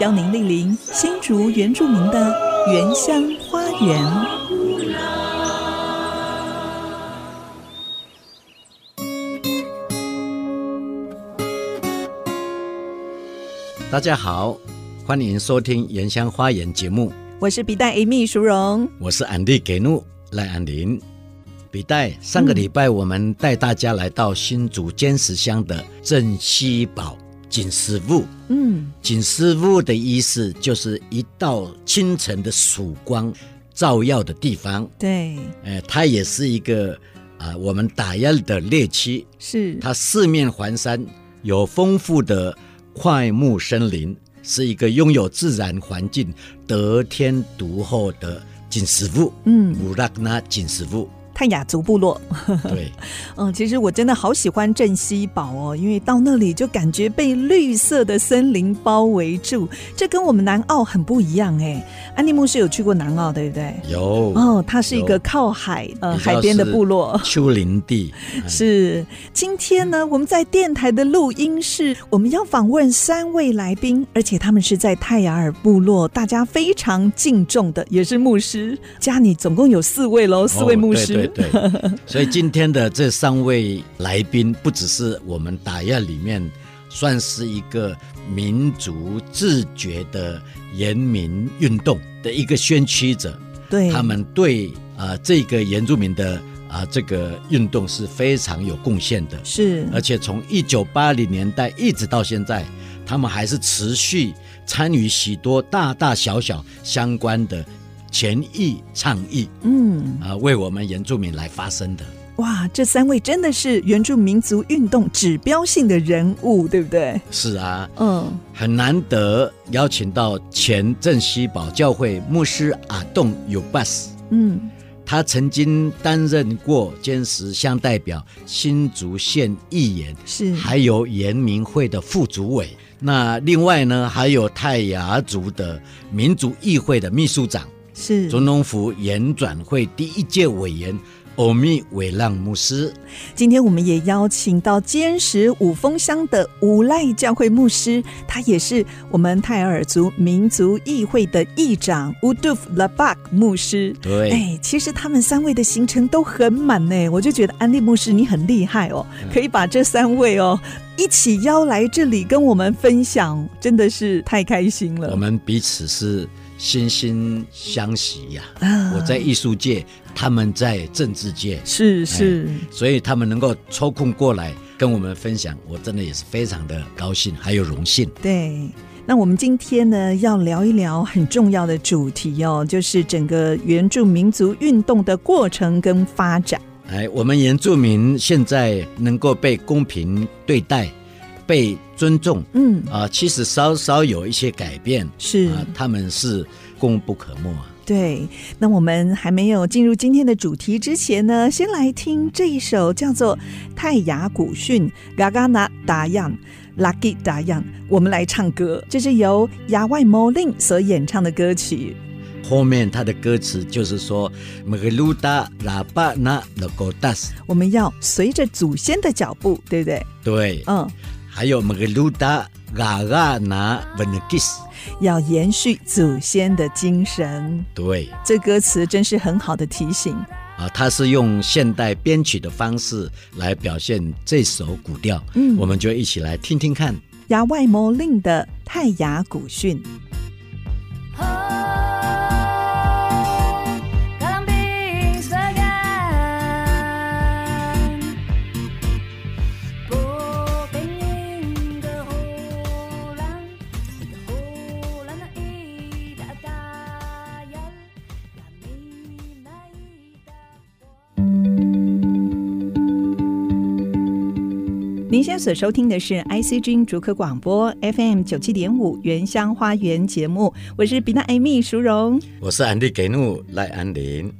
邀您莅临新竹原住民的原乡花园。大家好，欢迎收听《原乡花园》节目。我是笔袋 Amy 淑荣，我是安迪给怒赖安林。笔袋，上个礼拜我们带大家来到新竹尖石乡的镇西堡锦石雾。嗯，锦石雾的意思就是一道清晨的曙光照耀的地方。对，呃，它也是一个啊、呃，我们打压的猎区。是，它四面环山，有丰富的。快木森林是一个拥有自然环境、得天独厚的锦石雾。嗯，乌拉那锦石雾。泰雅族部落，对，嗯，其实我真的好喜欢镇西堡哦，因为到那里就感觉被绿色的森林包围住，这跟我们南澳很不一样哎。安利牧师有去过南澳，对不对？有哦，它是一个靠海呃海边的部落，丘陵地。是，今天呢，我们在电台的录音室，我们要访问三位来宾，而且他们是在泰雅尔部落，大家非常敬重的，也是牧师。家里总共有四位喽，四位牧师。哦对，所以今天的这三位来宾，不只是我们打压里面算是一个民族自觉的人民运动的一个先驱者，对，他们对啊、呃、这个原住民的啊、呃、这个运动是非常有贡献的，是，而且从一九八零年代一直到现在，他们还是持续参与许多大大小小相关的。权益倡议，嗯啊，为我们原住民来发声的。哇，这三位真的是原住民族运动指标性的人物，对不对？是啊，嗯，很难得邀请到前镇西堡教会牧师阿栋尤巴斯，嗯，他曾经担任过尖石乡代表、新竹县议员，是，还有原民会的副主委。那另外呢，还有泰雅族的民族议会的秘书长。是总统府演转会第一届委员欧米伟浪牧师。今天我们也邀请到坚石五峰乡的无赖教会牧师，他也是我们泰尔族民族议会的议长乌杜夫拉巴克牧师。对，哎，其实他们三位的行程都很满呢，我就觉得安利牧师你很厉害哦，可以把这三位哦一起邀来这里跟我们分享，真的是太开心了。我们彼此是。惺惺相惜呀、啊！啊、我在艺术界，他们在政治界，是是、哎，所以他们能够抽空过来跟我们分享，我真的也是非常的高兴，还有荣幸。对，那我们今天呢，要聊一聊很重要的主题哦，就是整个原住民族运动的过程跟发展。哎，我们原住民现在能够被公平对待。被尊重，嗯啊，其实稍稍有一些改变，是啊，他们是功不可没啊。对，那我们还没有进入今天的主题之前呢，先来听这一首叫做《泰雅古训》嘎嘎那达样拉吉达样，我们来唱歌，这是由牙外摩令所演唱的歌曲。后面他的歌词就是说，我们要随着祖先的脚步，对不对？对，嗯。还有马格鲁达嘎嘎拿文的吉斯，要延续祖先的精神。对，这歌词真是很好的提醒啊！他是用现代编曲的方式来表现这首古调，嗯，我们就一起来听听看。牙外摩令的泰雅古训。您现在所收听的是 ICG 竹科广播 FM 九七点五原乡花园节目，我是比娜艾米淑荣，我是安利给怒赖安林。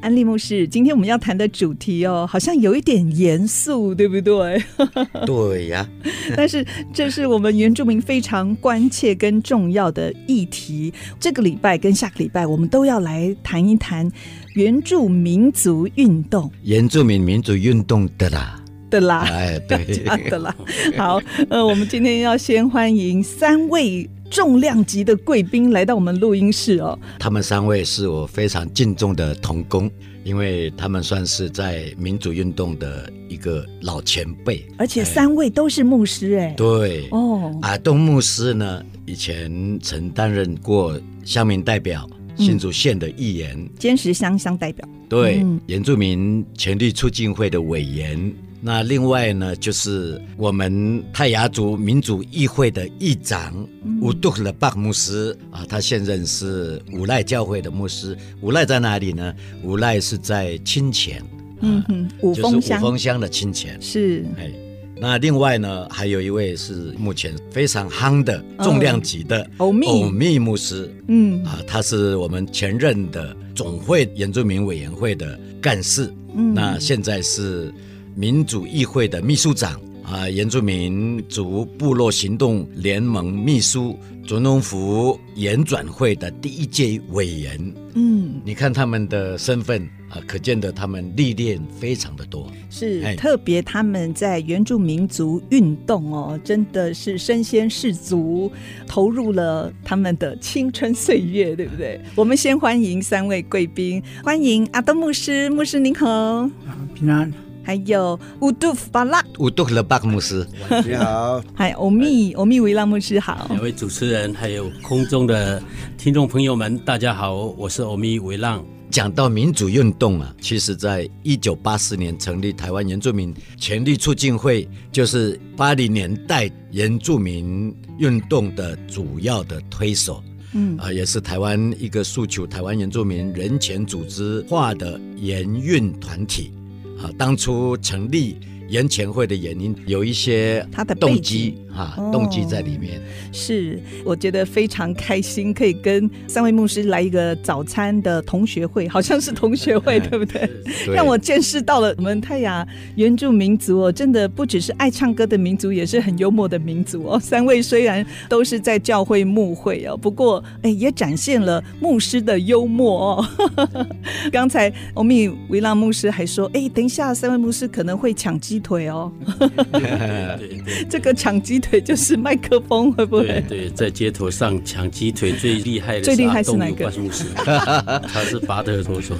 安利牧师，今天我们要谈的主题哦，好像有一点严肃，对不对？对呀。但是这是我们原住民非常关切跟重要的议题。这个礼拜跟下个礼拜，我们都要来谈一谈原住民族运动。原住民民族运动的啦，的啦，哎，对，的啦。好，呃，我们今天要先欢迎三位。重量级的贵宾来到我们录音室哦，他们三位是我非常敬重的同工，因为他们算是在民主运动的一个老前辈，而且三位都是牧师哎，对。哦，阿东牧师呢，以前曾担任过乡民代表、新竹县的议员、尖石乡乡代表，对，嗯、原住民权利促进会的委员。那另外呢，就是我们泰雅族民主议会的议长乌杜勒巴牧师啊，他现任是五赖教会的牧师。五赖在哪里呢？五赖是在清泉，嗯哼，五峰乡，五峰乡的清泉是。哎，那另外呢，还有一位是目前非常夯的重量级的欧密欧密牧师，嗯啊，他是我们前任的总会原住民委员会的干事，嗯，那现在是。民主议会的秘书长啊，原住民族部落行动联盟秘书，总统府演转会的第一届委员。嗯，你看他们的身份啊，可见得他们历练非常的多。是，特别他们在原住民族运动哦，真的是身先士卒，投入了他们的青春岁月，对不对？我们先欢迎三位贵宾，欢迎阿东牧师，牧师您好，平安。还有乌杜夫巴拉，乌杜勒巴克牧师，你好。嗨，欧密欧密维拉牧师好。两位主持人，还有空中的听众朋友们，大家好，我是欧密维拉。讲到民主运动啊，其实在一九八四年成立台湾原住民权利促进会，就是八零年代原住民运动的主要的推手。嗯啊，也是台湾一个诉求台湾原住民人权组织化的研运团体。啊，当初成立原权会的原因有一些他的动机哈，动机在里面。是，我觉得非常开心，可以跟三位牧师来一个早餐的同学会，好像是同学会，对不对？对，让我见识到了我们泰雅原住民族哦，真的不只是爱唱歌的民族，也是很幽默的民族哦。三位虽然都是在教会牧会哦，不过哎，也展现了牧师的幽默哦。刚才欧米维拉牧师还说，哎，等一下三位牧师可能会抢机。腿哦，对对对，这个抢鸡腿就是麦克风，会不会？对对，在街头上抢鸡腿最厉害的，最厉害是哪个？他是拔得头说，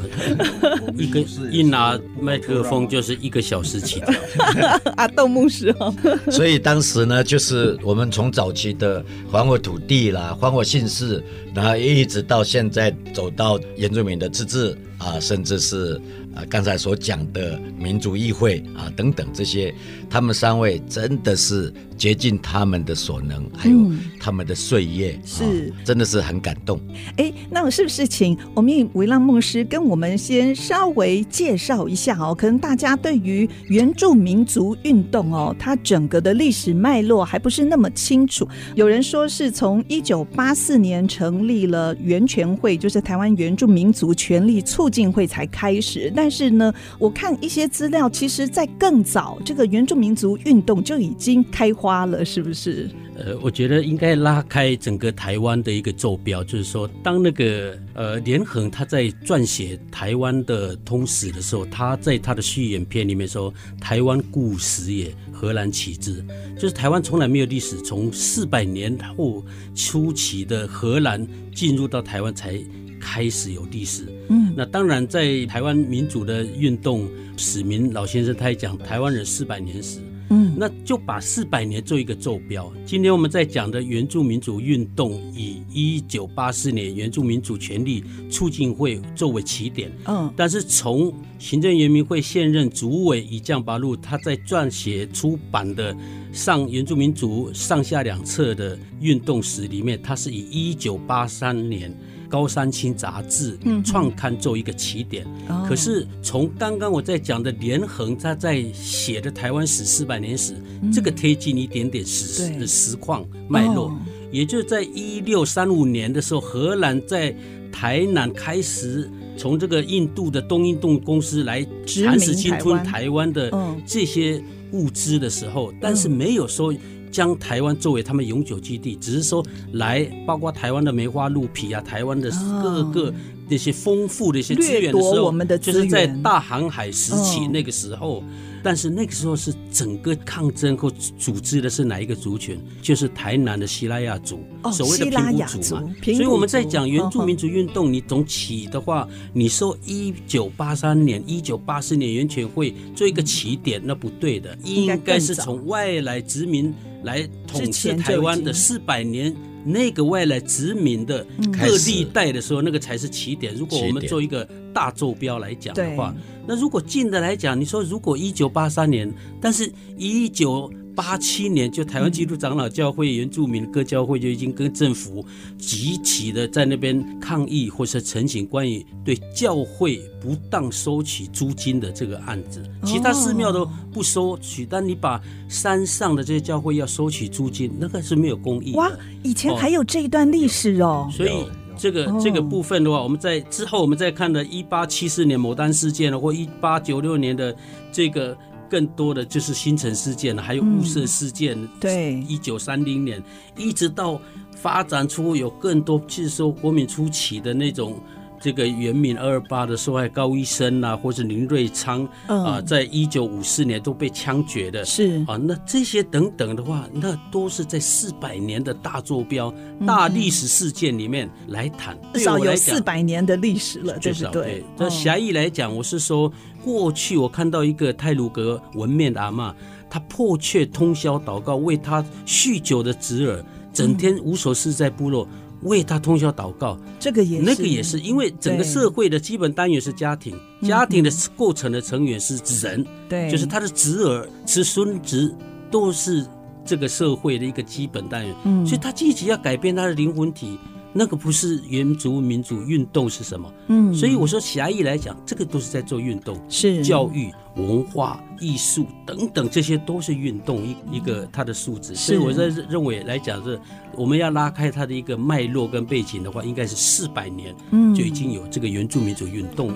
一个一拿麦克风就是一个小时起跳。阿斗牧师哦，所以当时呢，就是我们从早期的还我土地啦，还我姓氏，然后一直到现在走到原住民的自治啊，甚至是。啊，刚才所讲的民族议会啊，等等这些，他们三位真的是竭尽他们的所能，还有他们的岁月，嗯、是、哦、真的是很感动。哎，那我是不是请欧密维浪牧师跟我们先稍微介绍一下哦？可能大家对于原住民族运动哦，它整个的历史脉络还不是那么清楚。有人说是从一九八四年成立了原权会，就是台湾原住民族权利促进会才开始。但是呢，我看一些资料，其实，在更早，这个原住民族运动就已经开花了，是不是？呃，我觉得应该拉开整个台湾的一个坐标，就是说，当那个呃连横他在撰写台湾的通史的时候，他在他的序言篇里面说：“台湾故始也，荷兰起之。”就是台湾从来没有历史，从四百年后初期的荷兰进入到台湾才。开始有历史，嗯，那当然，在台湾民主的运动，史明老先生他也讲台湾人四百年史，嗯，那就把四百年做一个坐标。今天我们在讲的原住民主运动，以一九八四年原住民主权利促进会作为起点，嗯，但是从行政原民会现任主委以降八路他在撰写出版的上原住民族上下两册的运动史里面，他是以一九八三年。高山青杂志创刊做一个起点。嗯、可是从刚刚我在讲的连横他在写的台湾史四百年史，嗯、这个贴近一点点史实实况脉络，哦、也就在一六三五年的时候，荷兰在台南开始从这个印度的东印度公司来蚕食侵吞台湾。的这些物资的时候，但是没有说。将台湾作为他们永久基地，只是说来包括台湾的梅花鹿皮啊，台湾的各个那些丰富的一些资源的时候，就是在大航海时期那个时候。但是那个时候是整个抗争或组织的是哪一个族群？就是台南的西拉雅族，所谓的平埔族嘛。所以我们在讲原住民族运动，你总起的话，你说一九八三年、一九八四年原全会做一个起点，那不对的，应该是从外来殖民来统治台湾的四百年。那个外来殖民的各历代的时候，那个才是起点。如果我们做一个大坐标来讲的话，那如果近的来讲，你说如果一九八三年，但是一九。八七年，就台湾基督长老教会原住民各教会就已经跟政府集体的在那边抗议，或是陈请关于对教会不当收取租金的这个案子。其他寺庙都不收取，但你把山上的这些教会要收取租金，那个是没有公义。哇，以前还有这一段历史哦。所以这个这个部分的话，我们在之后我们再看的，一八七四年牡丹事件或一八九六年的这个。更多的就是新城事件，还有雾社事件。嗯、对，一九三零年一直到发展出有更多，就是说国民初期的那种。这个原民二二八的受害高医生啊，或是林瑞昌啊，在一九五四年都被枪决的，是。啊，那这些等等的话，那都是在四百年的大坐标、大历史事件里面来谈，至少有四百年的历史了，对不对？那狭义来讲，我是说，过去我看到一个泰鲁阁纹面的阿嬷，她迫切通宵祷告，为她酗酒的侄儿，整天无所事在部落。为他通宵祷告，这个也是那个也是，因为整个社会的基本单元是家庭，家庭的构成的成员是人，对，就是他的侄儿、侄孙子，都是这个社会的一个基本单元，嗯，所以他积极要改变他的灵魂体。那个不是原住民族运动是什么？嗯，所以我说狭义来讲，这个都是在做运动，是教育、文化、艺术等等，这些都是运动一一个它的素质。所以我在认为来讲，是我们要拉开它的一个脉络跟背景的话，应该是四百年，嗯，就已经有这个原住民族运动。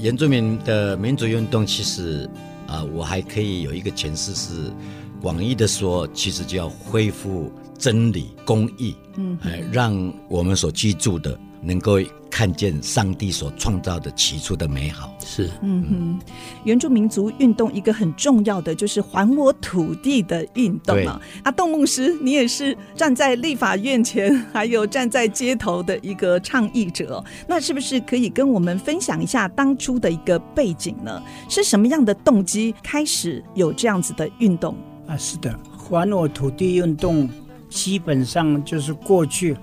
原住民的民主运动，其实啊，我还可以有一个诠释是，广义的说，其实就要恢复真理、公义，嗯，哎，让我们所居住的能够。看见上帝所创造的起初的美好是，嗯哼，原住民族运动一个很重要的就是还我土地的运动啊。阿栋牧师，你也是站在立法院前，还有站在街头的一个倡议者，那是不是可以跟我们分享一下当初的一个背景呢？是什么样的动机开始有这样子的运动啊？是的，还我土地运动基本上就是过去。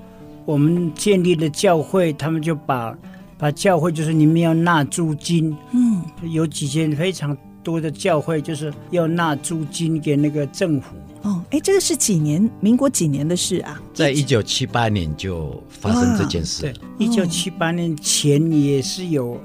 我们建立了教会，他们就把把教会就是你们要纳租金，嗯，有几间非常多的教会就是要纳租金给那个政府。哦，哎，这个是几年？民国几年的事啊？在一九七八年就发生这件事。对，一九七八年前也是有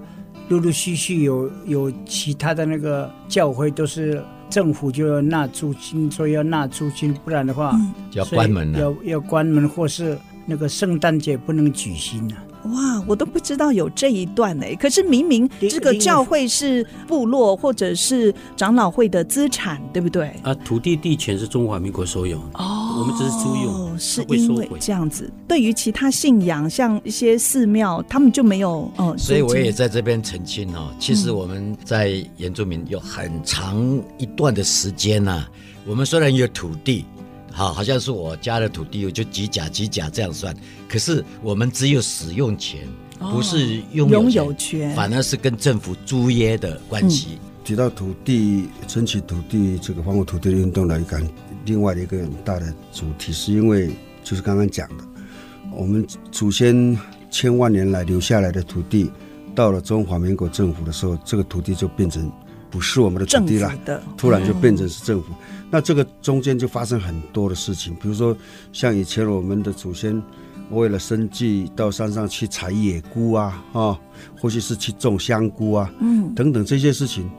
陆陆续续有有其他的那个教会都是政府就要纳租金，说要纳租金，不然的话就要关门了，要要关门或是。那个圣诞节不能举行呢、啊？哇，我都不知道有这一段呢。可是明明这个教会是部落或者是长老会的资产，对不对？啊，土地地权是中华民国所有哦，我们只是租用，是因为这样子。对于其他信仰，像一些寺庙，他们就没有哦。所以我也在这边澄清哦，其实我们在原住民有很长一段的时间呐、啊，我们虽然有土地。好，好像是我家的土地，我就几甲几甲这样算。可是我们只有使用权，不是拥有权，拥有权，反而是跟政府租约的关系。嗯、提到土地，争取土地这个还我土地的运动来讲，另外的一个很大的主题，是因为就是刚刚讲的，我们祖先千万年来留下来的土地，到了中华民国政府的时候，这个土地就变成不是我们的土地了，突然就变成是政府。嗯、那这个中间就发生很多的事情，比如说像以前我们的祖先为了生计到山上去采野菇啊，啊，或者是去种香菇啊，嗯，等等这些事情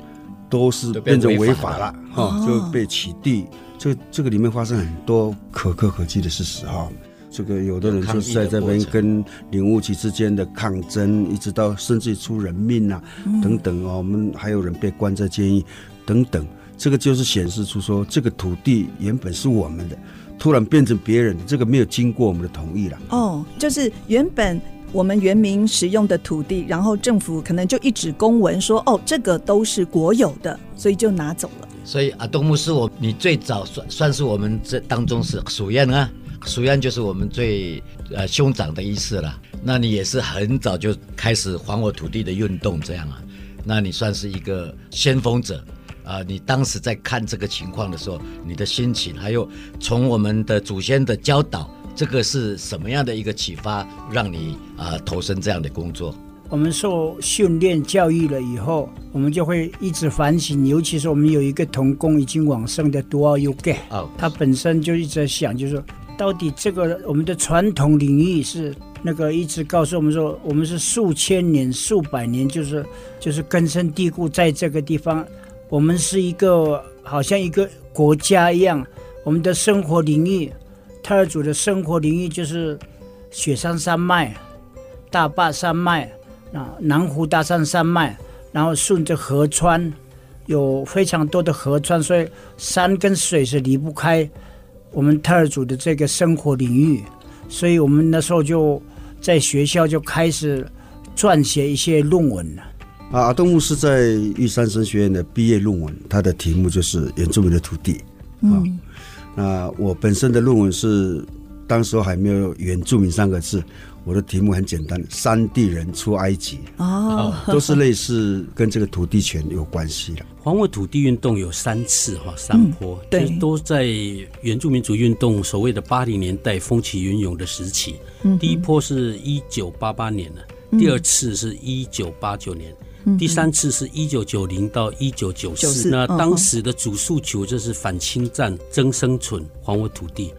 都是变成违法了，哈、啊，就被取缔。这这个里面发生很多可歌可泣的事实哈。这个有的人就是在这边跟领务局之间的抗争，一直到甚至出人命啊，等等哦。我们还有人被关在监狱等等。这个就是显示出说，这个土地原本是我们的，突然变成别人的，这个没有经过我们的同意了。哦，就是原本我们原民使用的土地，然后政府可能就一纸公文说，哦，这个都是国有的，所以就拿走了。所以阿东木是，我你最早算算是我们这当中是属燕啊。属燕就是我们最呃兄长的意思了。那你也是很早就开始还我土地的运动这样啊？那你算是一个先锋者啊、呃！你当时在看这个情况的时候，你的心情，还有从我们的祖先的教导，这个是什么样的一个启发，让你啊、呃、投身这样的工作？我们受训练教育了以后，我们就会一直反省。尤其是我们有一个童工已经往生的独奥优盖，哦，他本身就一直在想，就是说。到底这个我们的传统领域是那个一直告诉我们说，我们是数千年、数百年，就是就是根深蒂固在这个地方。我们是一个好像一个国家一样，我们的生活领域，泰尔族的生活领域就是雪山山脉、大坝山脉啊、南湖大山山脉，然后顺着河川，有非常多的河川，所以山跟水是离不开。我们特尔族的这个生活领域，所以我们那时候就在学校就开始撰写一些论文了。啊，阿东牧师在玉山神学院的毕业论文，他的题目就是原住民的土地。嗯，那我本身的论文是当时候还没有“原住民”三个字。我的题目很简单，山地人出埃及哦，都是类似跟这个土地权有关系的。还我土地运动有三次哈，三坡，嗯、对，都在原住民族运动所谓的八零年代风起云涌的时期。嗯、第一波是一九八八年的，第二次是一九八九年，嗯、第三次是一九九零到一九九四。那当时的主诉求就是反侵占、争生存、还我土地。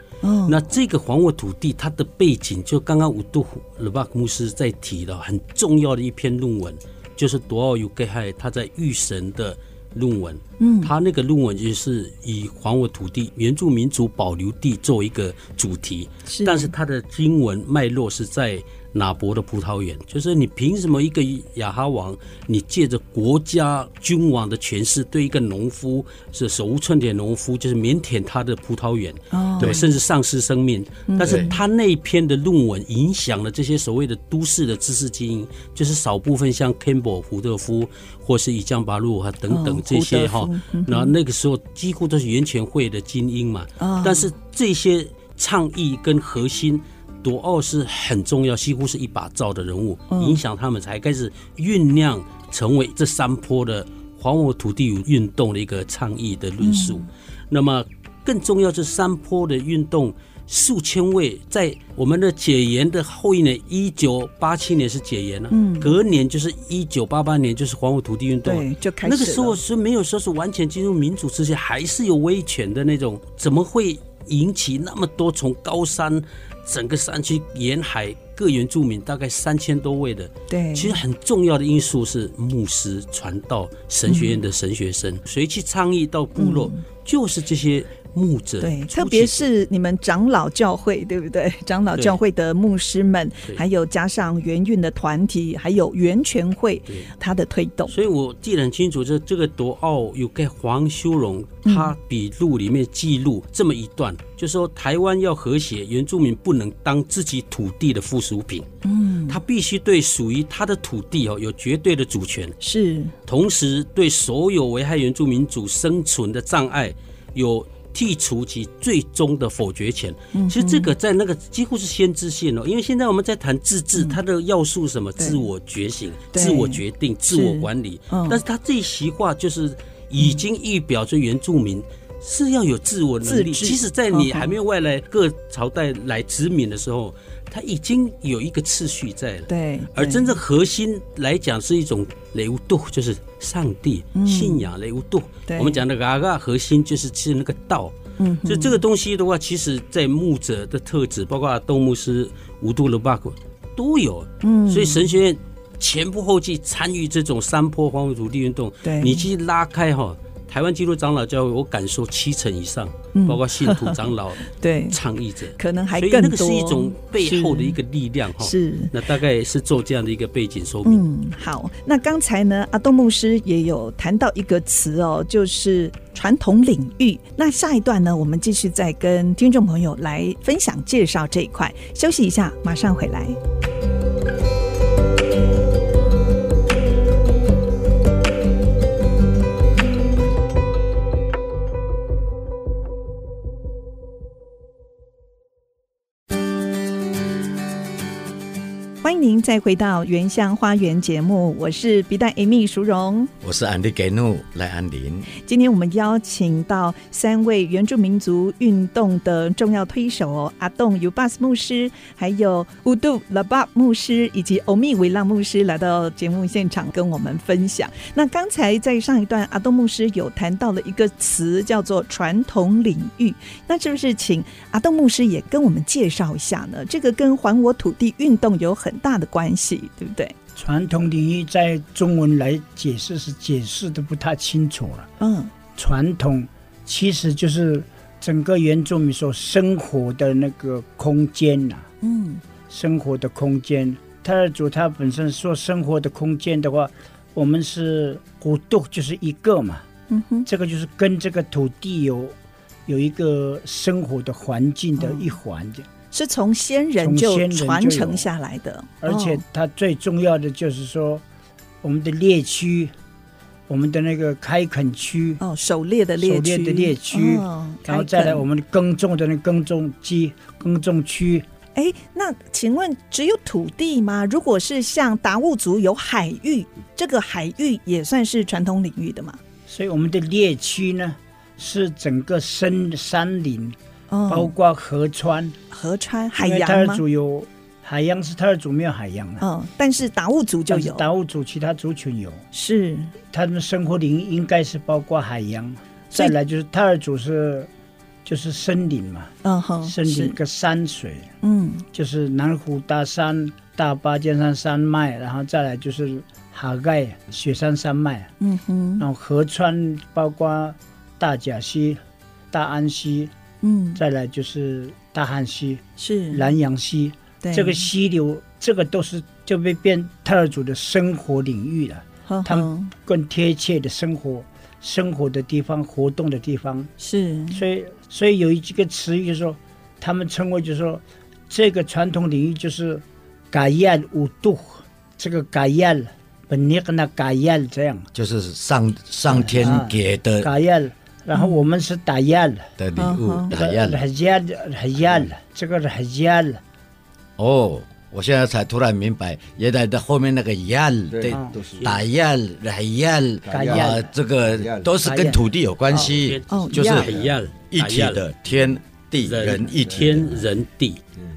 那这个还我土地，它的背景就刚刚五度鲁巴克牧师在提了很重要的一篇论文，就是多奥尤盖海他在御神的论文，嗯，他那个论文就是以还我土地、原住民族保留地作为一个主题，是，但是他的经文脉络是在。哪伯的葡萄园，就是你凭什么一个雅哈王，你借着国家君王的权势，对一个农夫是手无寸铁农夫，就是腼腆他的葡萄园，哦、对，甚至丧失生命。嗯、但是他那一篇的论文影响了这些所谓的都市的知识精英，就是少部分像 Campbell 胡德夫或是以江巴路啊等等这些哈，然后、嗯、那个时候几乎都是源泉会的精英嘛。哦、但是这些倡议跟核心。独奥是很重要，几乎是一把罩的人物，影响他们才开始酝酿成为这山坡的还我土地运动的一个倡议的论述。嗯、那么更重要是山坡的运动，数千位在我们的解严的后一年，一九八七年是解严了，嗯，隔年就是一九八八年就是还我土地运动，对，就开始那个时候是没有说是完全进入民主之前，还是有威权的那种，怎么会引起那么多从高山？整个山区沿海各原住民大概三千多位的，对，其实很重要的因素是牧师传道、神学院的神学生，谁、嗯、去倡议到部落，嗯、就是这些。牧者对，特别是你们长老教会，对不对？长老教会的牧师们，还有加上原运的团体，还有源泉会，他的推动。所以我记得很清楚，这这个夺奥有个黄修荣，他笔录里面记录这么一段，嗯、就说台湾要和谐，原住民不能当自己土地的附属品，嗯，他必须对属于他的土地哦有绝对的主权，是，同时对所有危害原住民族生存的障碍有。剔除其最终的否决权，其实这个在那个几乎是先知性哦，因为现在我们在谈自治，它的要素什么？自我觉醒、自我决定、自我管理。但是他这一席话就是已经预表着原住民是要有自我能力。即使在你还没有外来各朝代来殖民的时候，它已经有一个次序在了。对，而真正核心来讲是一种雷乌度，就是上帝信仰雷乌度。我们讲的嘎嘎核心就是其实那个道。嗯，所以这个东西的话，其实在牧者的特质，包括东牧师、五度勒巴古都有。嗯，所以神学院前仆后继参与这种山坡荒芜土地运动。对，你去拉开哈。台湾基督长老教会，我敢说七成以上，包括信徒长老、对倡议者，可能还更多。那个是一种背后的一个力量哈。是，那大概是做这样的一个背景说明。嗯，好。那刚才呢，阿东牧师也有谈到一个词哦，就是传统领域。那下一段呢，我们继续再跟听众朋友来分享介绍这一块。休息一下，马上回来。迎您再回到《原乡花园》节目，我是笔袋 Amy 淑荣，我是安迪给努赖安林。今天我们邀请到三位原住民族运动的重要推手哦，阿栋尤巴斯牧师，还有乌杜拉巴牧师，以及欧米维拉牧师来到节目现场跟我们分享。那刚才在上一段，阿东牧师有谈到了一个词，叫做传统领域。那是不是请阿东牧师也跟我们介绍一下呢？这个跟还我土地运动有很大的关系，对不对？传统领域在中文来解释是解释的不太清楚了。嗯，传统其实就是整个原住民所生活的那个空间呐。嗯，生活的空间。泰雅族他本身说生活的空间的话，我们是古度就是一个嘛。嗯哼，这个就是跟这个土地有有一个生活的环境的一环的。嗯是从先人就传承下来的，而且它最重要的就是说，我们的猎区，我们的那个开垦区哦，狩猎的猎区，狩猎的猎区，然后再来我们耕种的那耕种机耕种区。哎，那请问只有土地吗？如果是像达悟族有海域，这个海域也算是传统领域的吗？所以我们的猎区呢，是整个深山林。包括河川、河川、海洋吗？泰尔族有海洋，是泰尔族没有海洋啊。嗯，但是达悟族就有，达悟族其他族群有。是，他们生活领域应该是包括海洋。再来就是泰尔族是，就是森林嘛。嗯哼，森林跟山水。嗯，就是南湖大山、大巴尖山山脉，然后再来就是哈盖雪山山脉。嗯哼，然后河川包括大甲溪、大安溪。嗯，再来就是大汉溪，是。南洋溪，对，这个溪流，这个都是就被变泰雅族的生活领域了。呵呵，他们更贴切的生活，生活的地方，活动的地方。是。所以，所以有一几个词语，就是说他们称为，就是说这个传统领域就是嘎燕五度，这个嘎亚本尼格那嘎燕这样，就是上上天给的嘎亚。然后我们是打压了的礼物，打压了，打压了，打压了，这个是打压了。哦，我现在才突然明白，原来的后面那个压对，打压、打压、打压，这个都是跟土地有关系，就是一体的天地人一体，天人地。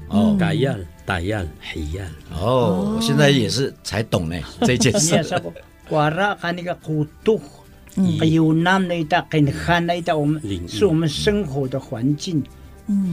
哦，打压、打压、打压。哦，我现在也是才懂呢这件事。还有那么一大很寒的一大，我们是我们生活的环境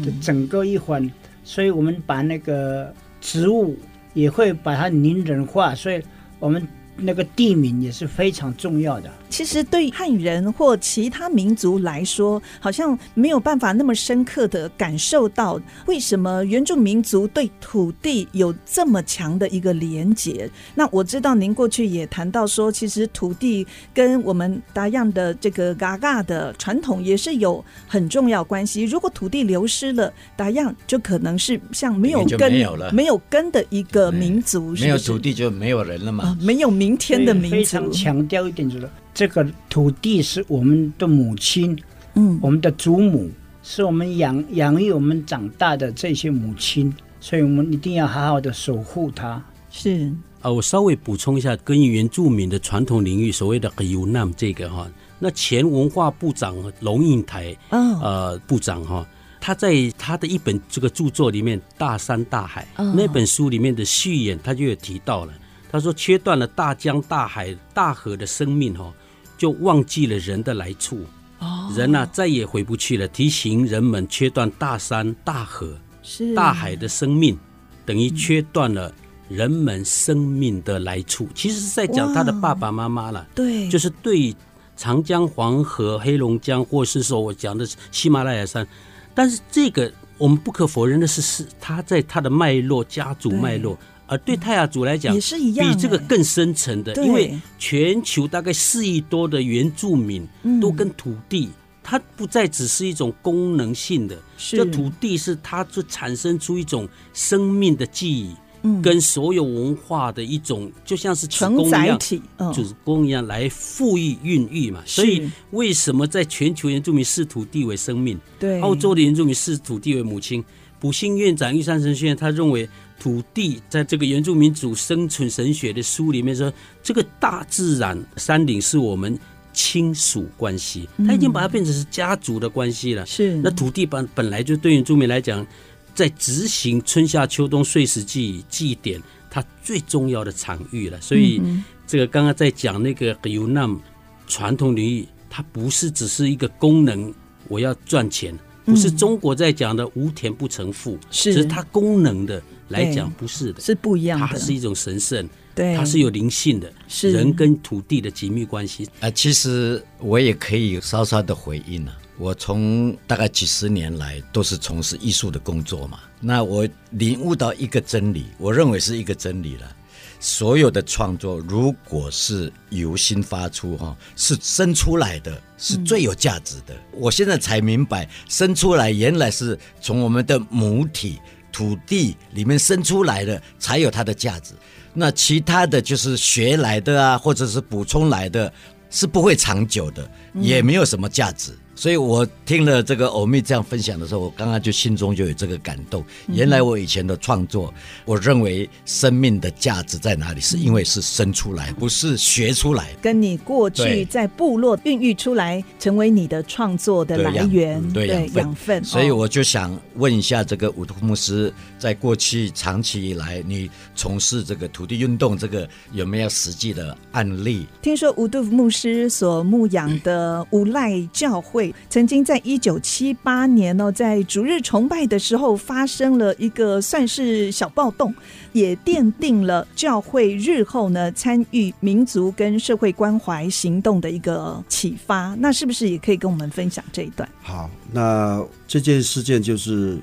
的整个一环，所以我们把那个植物也会把它拟人化，所以我们。那个地名也是非常重要的。其实对汉人或其他民族来说，好像没有办法那么深刻的感受到为什么原住民族对土地有这么强的一个连结。那我知道您过去也谈到说，其实土地跟我们达样的这个嘎嘎的传统也是有很重要关系。如果土地流失了，达样就可能是像没有根、没有了、没有根的一个民族。没有土地就没有人了嘛？啊、没有民。明天的民族，非常强调一点，就是这个土地是我们的母亲，嗯，我们的祖母，是我们养养育我们长大的这些母亲，所以我们一定要好好的守护它。是。啊，我稍微补充一下，跟原住民的传统领域所谓的 “Yunnam” 这个哈，那前文化部长龙应台，嗯，呃，部长哈，他在他的一本这个著作里面《大山大海》那本书里面的序言，他就有提到了，他说切断了大江大海大河的生命哈，就忘记了人的来处，哦人呐再也回不去了，提醒人们切断大山大河是大海的生命，等于切断了。人们生命的来处，其实是在讲他的爸爸妈妈了。对，就是对长江、黄河、黑龙江，或是说我讲的喜马拉雅山。但是这个我们不可否认的是，是他在他的脉络、家族脉络，而对泰雅族来讲，也是一样，比这个更深层的。因为全球大概四亿多的原住民，都跟土地，它不再只是一种功能性的，这土地是它就产生出一种生命的记忆。跟所有文化的一种，就像是承载体，子宫一样来赋予孕育嘛。所以为什么在全球原住民视土地为生命？对，澳洲的原住民视土地为母亲。普信院长玉山神学院他认为土地在这个原住民族生存神学的书里面说，这个大自然山岭是我们亲属关系，他已经把它变成是家族的关系了。是，那土地本本来就对原住民来讲。在执行春夏秋冬岁时祭祭典，它最重要的场域了。所以，这个刚刚在讲那个 Yunnam 传统领域，它不是只是一个功能，我要赚钱，不是中国在讲的无田不成富，是它功能的来讲不是的，是不一样的，它是一种神圣，对，它是有灵性的，是人跟土地的紧密关系。啊，其实我也可以稍稍的回应了。我从大概几十年来都是从事艺术的工作嘛，那我领悟到一个真理，我认为是一个真理了。所有的创作，如果是由心发出哈，是生出来的，是最有价值的。我现在才明白，生出来原来是从我们的母体土地里面生出来的，才有它的价值。那其他的就是学来的啊，或者是补充来的，是不会长久的，也没有什么价值。所以我听了这个欧米这样分享的时候，我刚刚就心中就有这个感动。原来我以前的创作，我认为生命的价值在哪里？是因为是生出来，不是学出来。跟你过去在部落孕育出来，成为你的创作的来源，对养分。养分。所以我就想问一下这个武图牧师，在过去长期以来，你从事这个土地运动，这个有没有实际的案例？听说武图牧师所牧养的无赖教会。曾经在一九七八年呢，在逐日崇拜的时候发生了一个算是小暴动，也奠定了教会日后呢参与民族跟社会关怀行动的一个启发。那是不是也可以跟我们分享这一段？好，那这件事件就是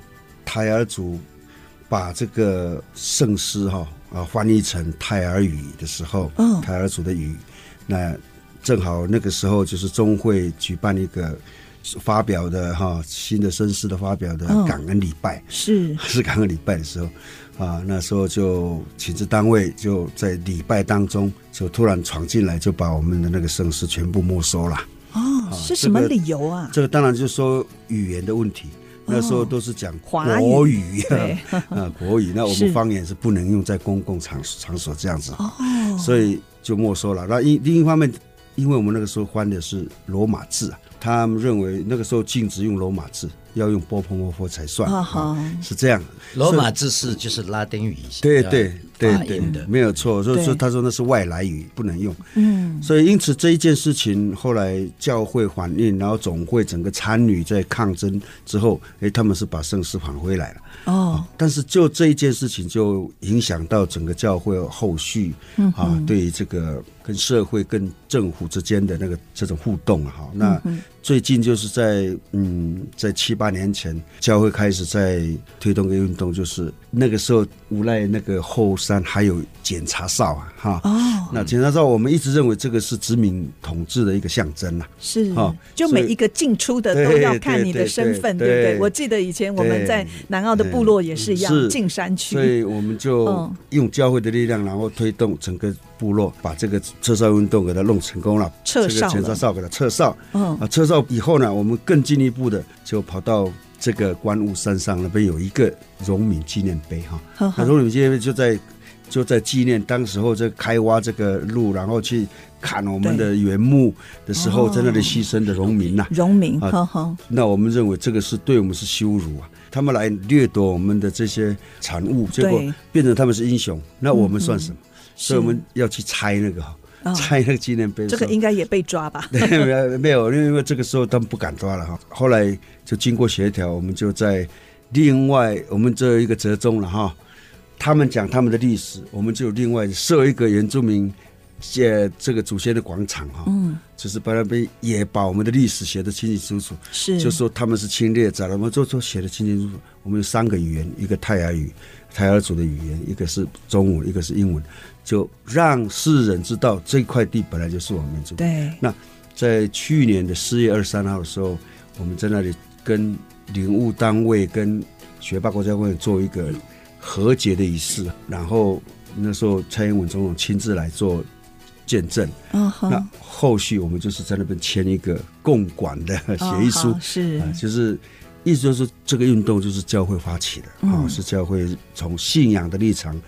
台儿族把这个圣诗哈啊翻译成泰儿语的时候，嗯，泰雅族的语那。正好那个时候就是中会举办一个发表的哈新的绅士的发表的感恩礼拜，哦、是。是感恩礼拜的时候啊，那时候就请示单位就在礼拜当中就突然闯进来，就把我们的那个圣诗全部没收了。哦，啊、是什么理由啊？这个当然就是说语言的问题，那时候都是讲国语，啊国语，那我们方言是不能用在公共场场所这样子，哦，所以就没收了。那一另一方面。因为我们那个时候翻的是罗马字啊，他们认为那个时候禁止用罗马字，要用波普摩佛才算啊，啊，是这样。罗马字是就是拉丁语，对。对对对，没有错。所以说他说那是外来语，不能用。嗯，所以因此这一件事情后来教会反应，然后总会整个参与在抗争之后，哎，他们是把圣诗还回来了。哦，但是就这一件事情就影响到整个教会后续啊，对于这个。跟社会、跟政府之间的那个这种互动哈，那最近就是在嗯，在七八年前，教会开始在推动一个运动，就是那个时候无赖那个后山还有检查哨啊，哈。哦，那检查哨我们一直认为这个是殖民统治的一个象征呐，是。哈，就每一个进出的都要看你的身份，对不对？我记得以前我们在南澳的部落也是一样，进山区，所以我们就用教会的力量，然后推动整个部落把这个。撤哨运动给它弄成功了，撤哨，这个检查哨给它撤哨。嗯。啊，撤哨以后呢，我们更进一步的就跑到这个观雾山上那边有一个荣民纪念碑哈。那荣民纪念碑就在就在纪念当时候在开挖这个路，然后去砍我们的原木的时候，在那里牺牲的农民呐，农民那我们认为这个是对我们是羞辱啊，他们来掠夺我们的这些产物，结果变成他们是英雄，那我们算什么？嗯、所以我们要去拆那个。拆那个纪念碑，这个应该也被抓吧？没有没有，因为这个时候他们不敢抓了哈。后来就经过协调，我们就在另外我们这一个折中了哈。他们讲他们的历史，我们就另外设一个原住民写这个祖先的广场哈。嗯，就是把那边也把我们的历史写得清清楚楚。是，就说他们是侵略者了，我们就说写得清清楚楚。我们有三个语言，一个泰雅语，泰雅族的语言，一个是中文，一个是英文。就让世人知道这块地本来就是我们民族。对。那在去年的四月二十三号的时候，我们在那里跟领务单位、跟学霸国家公园做一个和解的仪式，然后那时候蔡英文总统亲自来做见证。嗯、uh huh、那后续我们就是在那边签一个共管的协议书，uh、huh, 是、呃，就是意思就是这个运动就是教会发起的啊，嗯、是教会从信仰的立场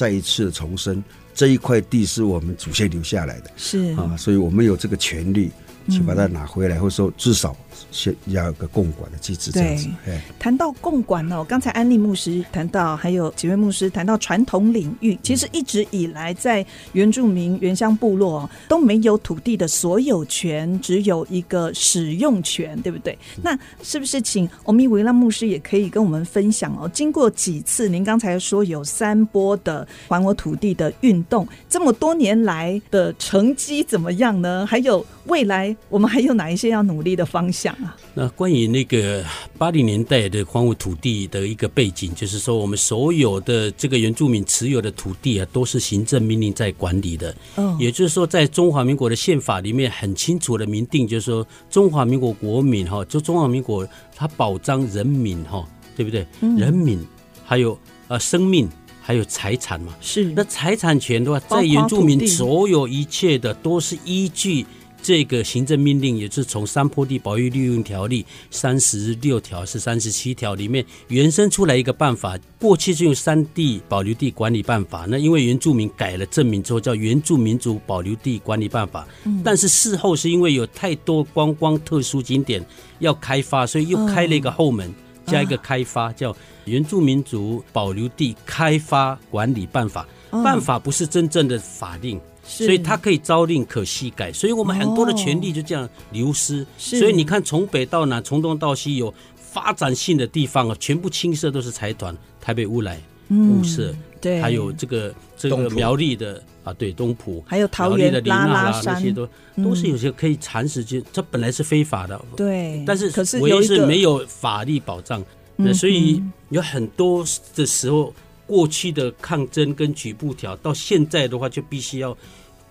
再一次的重生。这一块地是我们祖先留下来的，是啊，所以我们有这个权利去把它拿回来，嗯、或者说至少。先要有个共管的机制，这样子。对，谈到共管呢，刚才安利牧师谈到，还有几位牧师谈到传统领域，其实一直以来在原住民原乡部落都没有土地的所有权，只有一个使用权，对不对？那是不是请欧米维拉牧师也可以跟我们分享哦？经过几次，您刚才说有三波的还我土地的运动，这么多年来的成绩怎么样呢？还有未来我们还有哪一些要努力的方向啊？那关于那个八零年代的荒芜土地的一个背景，就是说我们所有的这个原住民持有的土地啊，都是行政命令在管理的。嗯，也就是说，在中华民国的宪法里面很清楚的明定，就是说中华民国国民哈，就中华民国它保障人民哈，对不对？人民还有呃生命还有财产嘛。是。那财产权的话，在原住民所有一切的都是依据。这个行政命令也是从《山坡地保育利用条例》三十六条是三十七条里面延伸出来一个办法。过去是用《山地保留地管理办法》，那因为原住民改了证明之后叫《原住民族保留地管理办法》。但是事后是因为有太多观光特殊景点要开发，所以又开了一个后门，加一个开发，叫《原住民族保留地开发管理办法》。办法不是真正的法令。所以它可以朝令可夕改，所以我们很多的权利就这样流失。所以你看，从北到南，从东到西，有发展性的地方啊，全部青色都是财团，台北乌来、雾社，对，还有这个这个苗栗的啊，对，东埔，还有桃园的拉拉山，那些都都是有些可以蚕食，就这本来是非法的，对，但是唯一是没有法律保障，那所以有很多的时候。过去的抗争跟举布条，到现在的话就必须要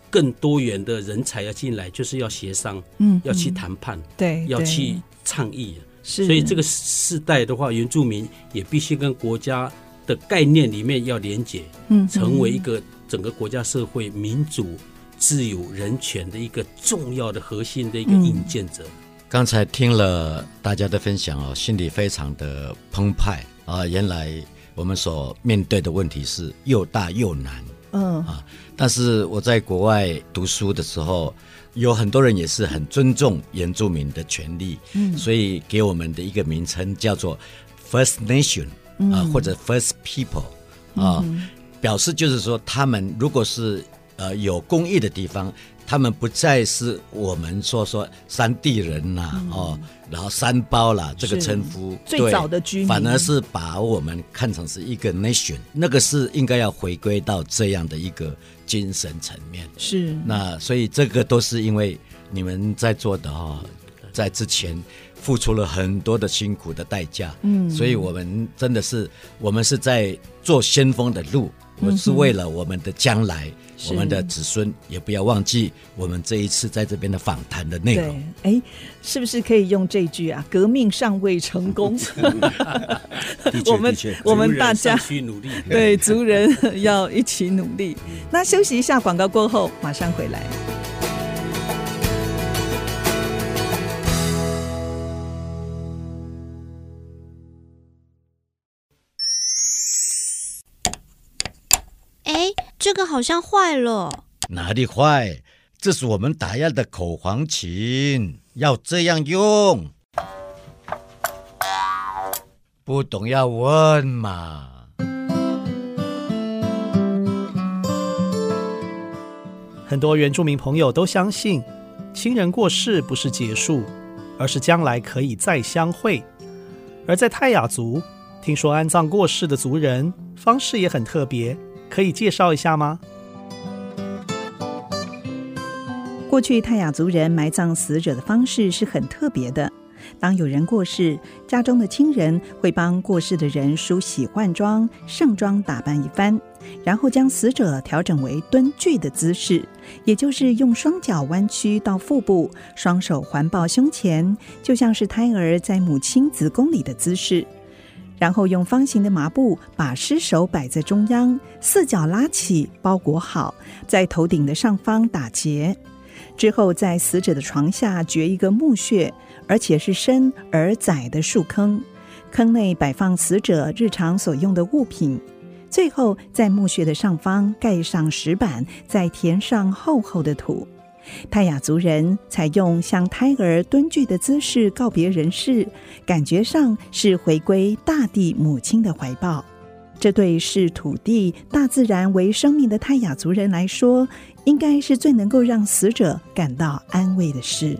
更多元的人才要进来，就是要协商，嗯，要去谈判，对，要去倡议。是，所以这个世代的话，原住民也必须跟国家的概念里面要连结，嗯，成为一个整个国家社会民主、自由、人权的一个重要的核心的一个引荐者。刚才听了大家的分享哦，心里非常的澎湃。啊，原来。我们所面对的问题是又大又难，嗯。啊，但是我在国外读书的时候，有很多人也是很尊重原住民的权利，嗯，所以给我们的一个名称叫做 First Nation 啊，或者 First People 啊，表示就是说他们如果是呃有公益的地方。他们不再是我们说说山地人呐、啊，嗯、哦，然后山包啦这个称呼，最早的居民，反而是把我们看成是一个 nation，那个是应该要回归到这样的一个精神层面。是，那所以这个都是因为你们在做的哈、哦，在之前付出了很多的辛苦的代价，嗯，所以我们真的是我们是在做先锋的路。我是为了我们的将来，嗯、我们的子孙也不要忘记我们这一次在这边的访谈的内容。哎，是不是可以用这句啊？革命尚未成功，我们我们大家需努力，对，族人要一起努力。那休息一下，广告过后马上回来。这个好像坏了。哪里坏？这是我们打样的口簧琴，要这样用。不懂要问嘛。很多原住民朋友都相信，亲人过世不是结束，而是将来可以再相会。而在泰雅族，听说安葬过世的族人方式也很特别，可以介绍一下吗？过去泰雅族人埋葬死者的方式是很特别的。当有人过世，家中的亲人会帮过世的人梳洗换装、盛装打扮一番，然后将死者调整为蹲踞的姿势，也就是用双脚弯曲到腹部，双手环抱胸前，就像是胎儿在母亲子宫里的姿势。然后用方形的麻布把尸首摆在中央，四角拉起，包裹好，在头顶的上方打结。之后，在死者的床下掘一个墓穴，而且是深而窄的树坑，坑内摆放死者日常所用的物品。最后，在墓穴的上方盖上石板，再填上厚厚的土。泰雅族人采用像胎儿蹲踞的姿势告别人世，感觉上是回归大地母亲的怀抱。这对视土地、大自然为生命的泰雅族人来说，应该是最能够让死者感到安慰的事。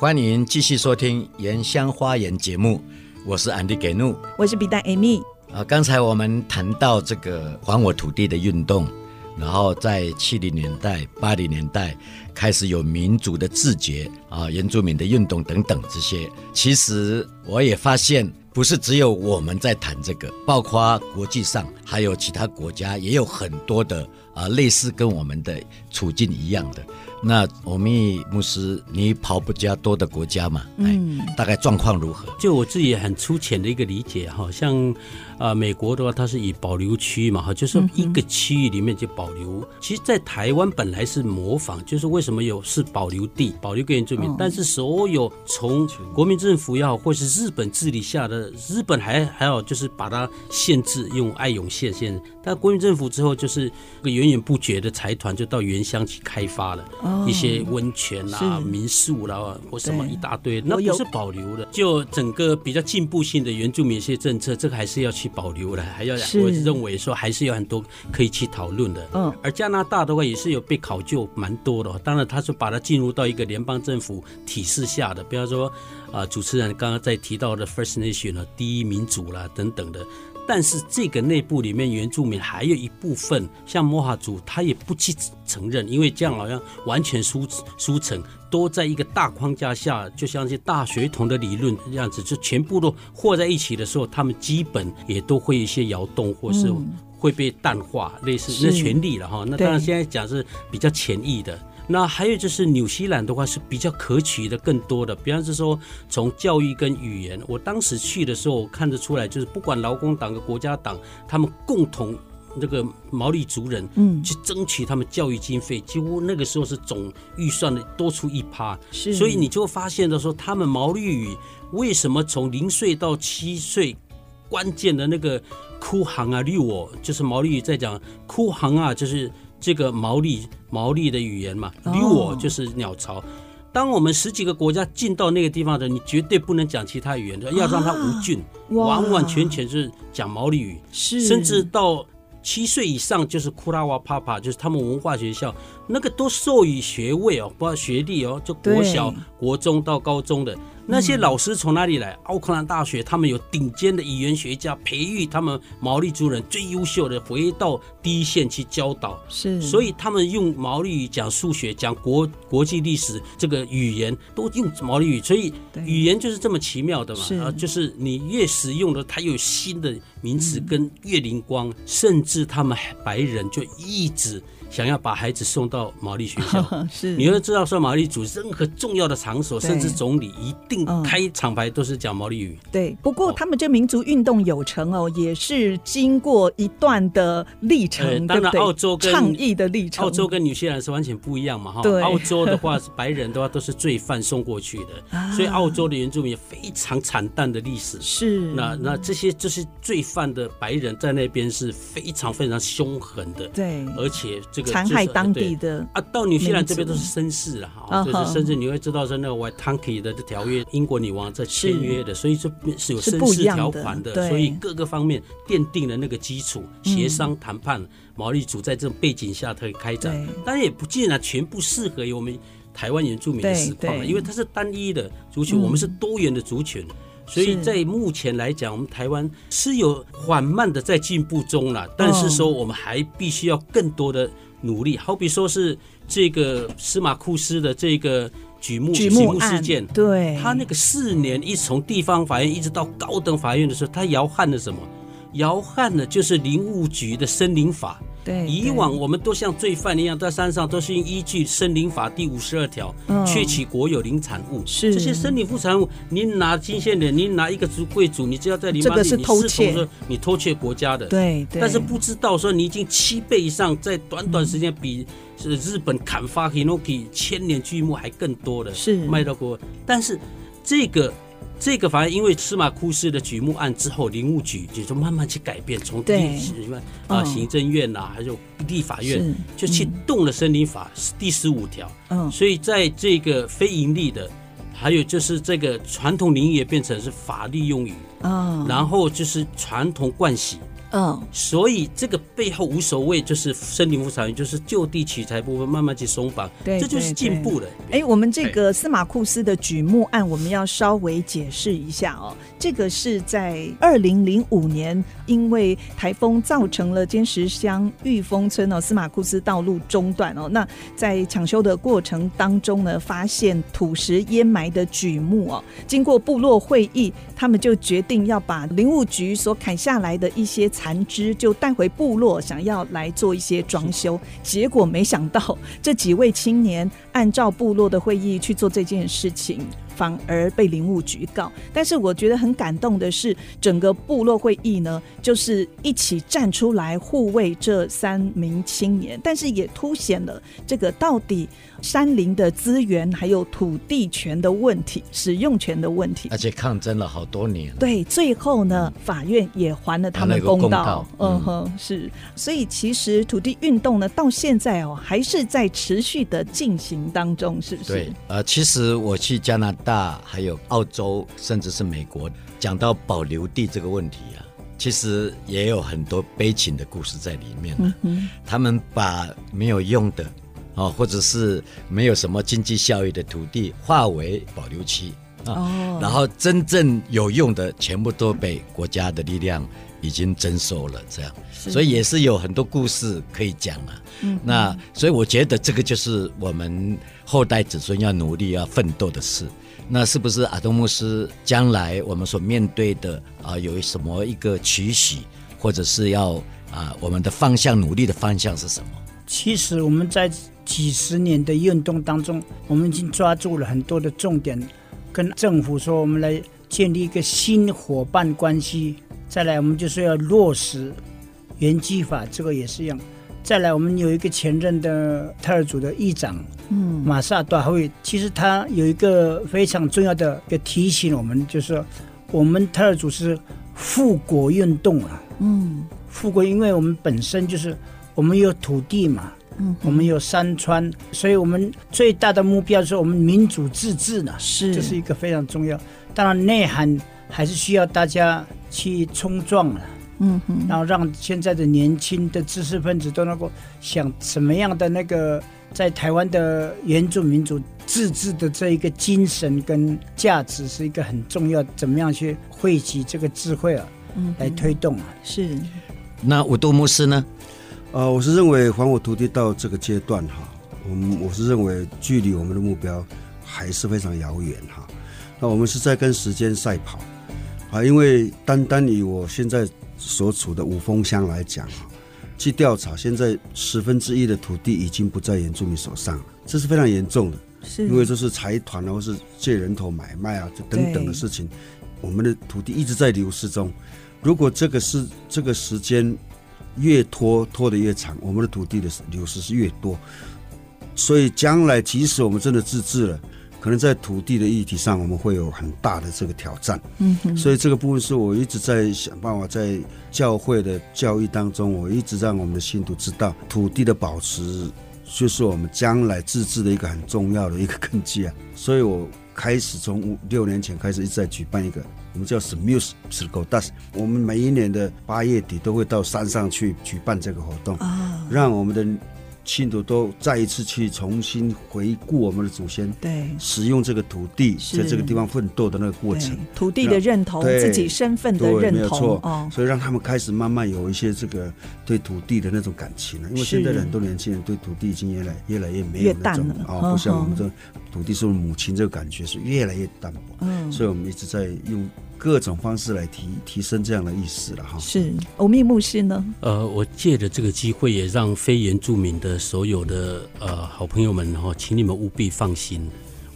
欢迎继续收听《原乡花园》节目，我是安迪给怒，我是比达艾米。啊，刚才我们谈到这个还我土地的运动，然后在七零年代、八零年代开始有民族的自觉啊，原住民的运动等等这些。其实我也发现，不是只有我们在谈这个，包括国际上还有其他国家也有很多的啊，类似跟我们的处境一样的。那欧密牧师，你跑比较多的国家嘛？嗯，大概状况如何？就我自己很粗浅的一个理解，哈像啊，美国的话，它是以保留区嘛，哈，就是一个区域里面就保留。其实，在台湾本来是模仿，就是为什么有是保留地，保留个原住民，但是所有从国民政府也好，或是日本治理下的日本还还好，就是把它限制用爱永县限制，但国民政府之后，就是个源源不绝的财团就到原乡去开发了。一些温泉啦、啊、民宿啦、啊，或什么一大堆，那不是保留的。就整个比较进步性的原住民一些政策，这个还是要去保留的，还要我认为说还是有很多可以去讨论的。嗯，而加拿大的话也是有被考究蛮多的，当然他是把它进入到一个联邦政府体制下的，比方说啊，主持人刚刚在提到的 First Nation 啊，第一民族啦等等的。但是这个内部里面，原住民还有一部分，像摩哈族，他也不去承认，因为这样好像完全输输成，都在一个大框架下，就像一些大学童的理论这样子，就全部都和在一起的时候，他们基本也都会一些摇动，或是会被淡化，类似那权利了哈。那当然现在讲是比较潜移的。那还有就是纽西兰的话是比较可取的更多的，比方是说从教育跟语言，我当时去的时候我看得出来，就是不管劳工党和国家党，他们共同那个毛利族人，嗯，去争取他们教育经费，几乎那个时候是总预算的多出一趴，是，所以你就会发现的说，他们毛利语为什么从零岁到七岁，关键的那个哭行啊，绿我就是毛利语在讲哭行啊，就是。这个毛利毛利的语言嘛，离我就是鸟巢。当我们十几个国家进到那个地方的，你绝对不能讲其他语言的，要让它无菌，完完全全是讲毛利语。是，甚至到七岁以上就是库拉瓦帕帕，就是他们文化学校那个都授予学位哦，不要学历哦，就国小、国中到高中的。那些老师从哪里来？奥克兰大学，他们有顶尖的语言学家，培育他们毛利族人最优秀的，回到第一线去教导。是，所以他们用毛利语讲数学，讲国国际历史，这个语言都用毛利语。所以语言就是这么奇妙的嘛，啊，就是你越使用的，它有新的名词跟越灵光，甚至他们白人就一直。想要把孩子送到毛利学校。是，你要知道说毛利族任何重要的场所，甚至总理一定开场白都是讲毛利语。对，不过他们这民族运动有成哦，也是经过一段的历程。当然，澳洲跟倡议的历程，澳洲跟纽西兰是完全不一样嘛哈。澳洲的话是白人的话都是罪犯送过去的，所以澳洲的原住民非常惨淡的历史。是，那那这些就是罪犯的白人在那边是非常非常凶狠的。对，而且这个残害当地的啊，到纽西兰这边都是绅士了哈，就是甚至你会知道说那个 w a i t a n k i 的条约，英国女王在签约的，所以这是有绅士条款的，所以各个方面奠定了那个基础，协商谈判，毛利族在这种背景下可以开展，当然也不尽然全部适合于我们台湾原住民的实况，因为它是单一的族群，我们是多元的族群。所以在目前来讲，我们台湾是有缓慢的在进步中了，但是说我们还必须要更多的努力。好比说是这个司马库斯的这个举目举目事件，对，他那个四年一直从地方法院一直到高等法院的时候，他摇撼了什么？摇撼的就是林务局的森林法。对，以往我们都像罪犯一样，在山上都是依据《森林法》第五十二条，窃取国有林产物。是这些森林副产物，你拿金线的，你拿一个族贵族，你只要在林里，你偷窃说你偷窃国家的。对，但是不知道说你已经七倍以上，在短短时间比是日本砍伐 Hinoki 千年巨木还更多的，是卖到国。但是这个。这个反而因为司马库斯的举目案之后，林务局也就慢慢去改变，从地什么啊行政院呐、啊，还有立法院，就去动了森林法第十五条。嗯，所以在这个非盈利的，还有就是这个传统林业变成是法律用语。啊，然后就是传统惯习。嗯，所以这个背后无所谓，就是森林副产业，就是就地取材部分慢慢去松绑，对，这就是进步了。哎，我们这个司马库斯的举目案，我们要稍微解释一下哦。这个是在二零零五年，因为台风造成了尖石乡玉峰村哦司马库斯道路中断哦，那在抢修的过程当中呢，发现土石淹埋的举目哦，经过部落会议，他们就决定要把林务局所砍下来的一些。残肢就带回部落，想要来做一些装修，结果没想到这几位青年按照部落的会议去做这件事情。反而被林务局告，但是我觉得很感动的是，整个部落会议呢，就是一起站出来护卫这三名青年，但是也凸显了这个到底山林的资源还有土地权的问题、使用权的问题，而且抗争了好多年。对，最后呢，法院也还了他们公道。嗯哼，是，所以其实土地运动呢，到现在哦，还是在持续的进行当中，是不是？对，呃，其实我去加拿大。大还有澳洲，甚至是美国，讲到保留地这个问题啊，其实也有很多悲情的故事在里面。嗯，他们把没有用的啊，或者是没有什么经济效益的土地划为保留期啊，哦，然后真正有用的全部都被国家的力量已经征收了。这样，所以也是有很多故事可以讲啊。嗯，那所以我觉得这个就是我们后代子孙要努力要奋斗的事。那是不是阿东牧师将来我们所面对的啊，有什么一个期许，或者是要啊，我们的方向努力的方向是什么？其实我们在几十年的运动当中，我们已经抓住了很多的重点，跟政府说我们来建立一个新伙伴关系。再来，我们就是要落实原计法，这个也是一样。再来，我们有一个前任的泰尔族的议长，嗯，马萨多会，其实他有一个非常重要的一个提醒，我们就是说，我们泰尔族是复国运动啊，嗯，复国，因为我们本身就是我们有土地嘛，嗯，我们有山川，所以我们最大的目标是我们民主自治呢，是，这是一个非常重要。当然，内涵还是需要大家去冲撞了。嗯嗯，然后让现在的年轻的知识分子都能够想什么样的那个在台湾的原住民族自治的这一个精神跟价值是一个很重要，怎么样去汇集这个智慧啊，嗯，来推动啊。是。那五度牧师呢？呃，我是认为还我土地到这个阶段哈，我们我是认为距离我们的目标还是非常遥远哈。那我们是在跟时间赛跑啊，因为单单以我现在。所处的五峰乡来讲，去调查，现在十分之一的土地已经不在原住民手上了，这是非常严重的。是，因为这是财团啊，或是借人头买卖啊，这等等的事情，我们的土地一直在流失中。如果这个是这个时间越拖拖得越长，我们的土地的流失是越多。所以将来即使我们真的自治了，可能在土地的议题上，我们会有很大的这个挑战。嗯哼，所以这个部分是我一直在想办法，在教会的教育当中，我一直让我们的信徒知道，土地的保持就是我们将来自治的一个很重要的一个根基啊。所以我开始从五六年前开始一直在举办一个我们叫 Smuse Sikodas，我们每一年的八月底都会到山上去举办这个活动啊，让我们的。信徒都再一次去重新回顾我们的祖先，对，使用这个土地在这个地方奋斗的那个过程，土地的认同，自己身份的认同，没错，所以让他们开始慢慢有一些这个对土地的那种感情了。因为现在的很多年轻人对土地已经越来越来越没有那种啊，不像我们这土地是母亲这个感觉是越来越淡薄。嗯，所以我们一直在用。各种方式来提提升这样的意识了哈。是欧密牧师呢？呃，我借着这个机会，也让非原住民的所有的呃好朋友们哈，请你们务必放心。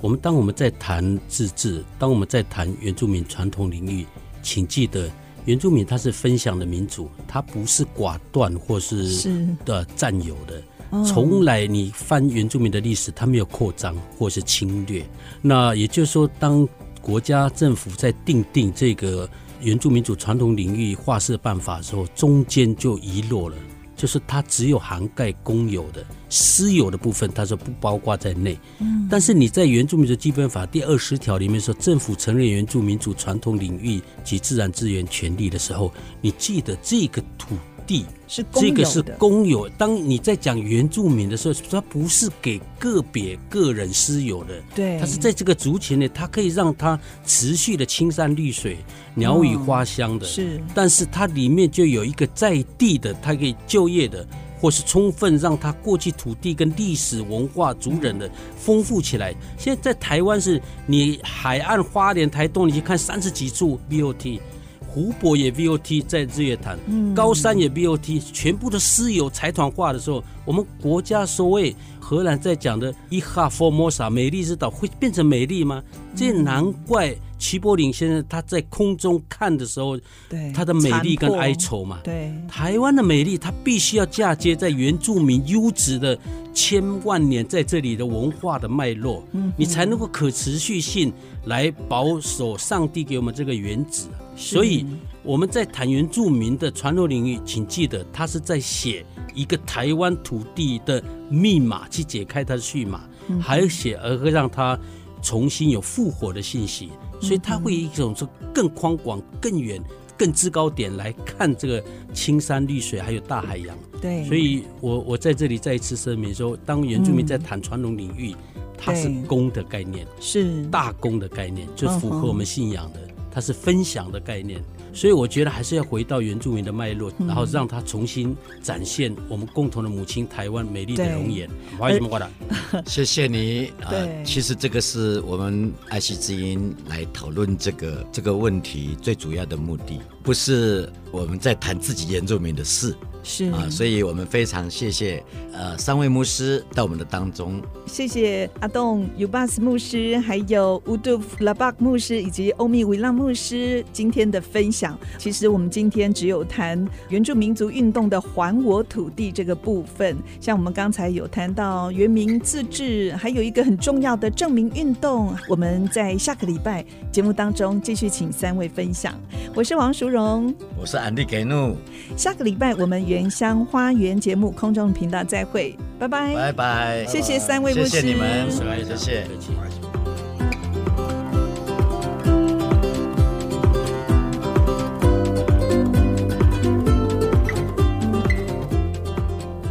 我们当我们在谈自治，当我们在谈原住民传统领域，请记得，原住民他是分享的民主，他不是寡断或是的占有的。从来你翻原住民的历史，他没有扩张或是侵略。那也就是说，当国家政府在定定这个原住民族传统领域划设办法的时候，中间就遗落了，就是它只有涵盖公有的，私有的部分，它说不包括在内。嗯，但是你在原住民族基本法第二十条里面说，政府承认原住民族传统领域及自然资源权利的时候，你记得这个土。地是这个是公有。当你在讲原住民的时候，它不是给个别个人私有的，对，它是在这个族群内，它可以让它持续的青山绿水、鸟语花香的。是，但是它里面就有一个在地的，它可以就业的，或是充分让它过去土地跟历史文化族人的丰富起来。现在在台湾是，你海岸花莲台东，你去看三十几处 BOT。湖泊也 VOT 在日月潭，高山也 VOT，全部的私有财团化的时候，我们国家所谓荷兰在讲的伊哈佛摩萨美丽之岛会变成美丽吗？这难怪齐柏林先生他在空中看的时候，对他的美丽跟哀愁嘛。对，台湾的美丽，它必须要嫁接在原住民优质的千万年在这里的文化的脉络，你才能够可持续性来保守上帝给我们这个原子。所以我们在谈原住民的传统领域，请记得，他是在写一个台湾土地的密码，去解开它的序码，还有写而会让它重新有复活的信息。所以他会一种说更宽广、更远、更制高点来看这个青山绿水，还有大海洋。对，所以我我在这里再一次声明说，当原住民在谈传统领域，它是公的概念，是大公的概念，就符合我们信仰的。它是分享的概念，所以我觉得还是要回到原住民的脉络，然后让它重新展现我们共同的母亲台湾美丽的容颜。不好意思，莫的，谢谢你。呃，其实这个是我们爱惜之音来讨论这个这个问题最主要的目的，不是我们在谈自己原住民的事。是啊，所以我们非常谢谢呃三位牧师到我们的当中，谢谢阿栋尤巴斯牧师，还有乌杜夫拉巴牧师以及欧米维浪牧师今天的分享。其实我们今天只有谈原住民族运动的还我土地这个部分，像我们刚才有谈到原民自治，还有一个很重要的证明运动。我们在下个礼拜节目当中继续请三位分享。我是王淑荣，我是安迪给怒。下个礼拜我们。原乡花园节目空中频道再会，拜拜，拜拜，谢谢三位牧师，谢谢你们，谢谢。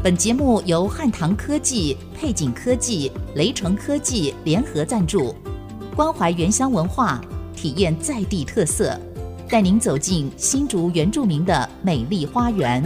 本节目由汉唐科技、配景科技、雷城科技联合赞助，关怀原乡文化，体验在地特色，带您走进新竹原住民的美丽花园。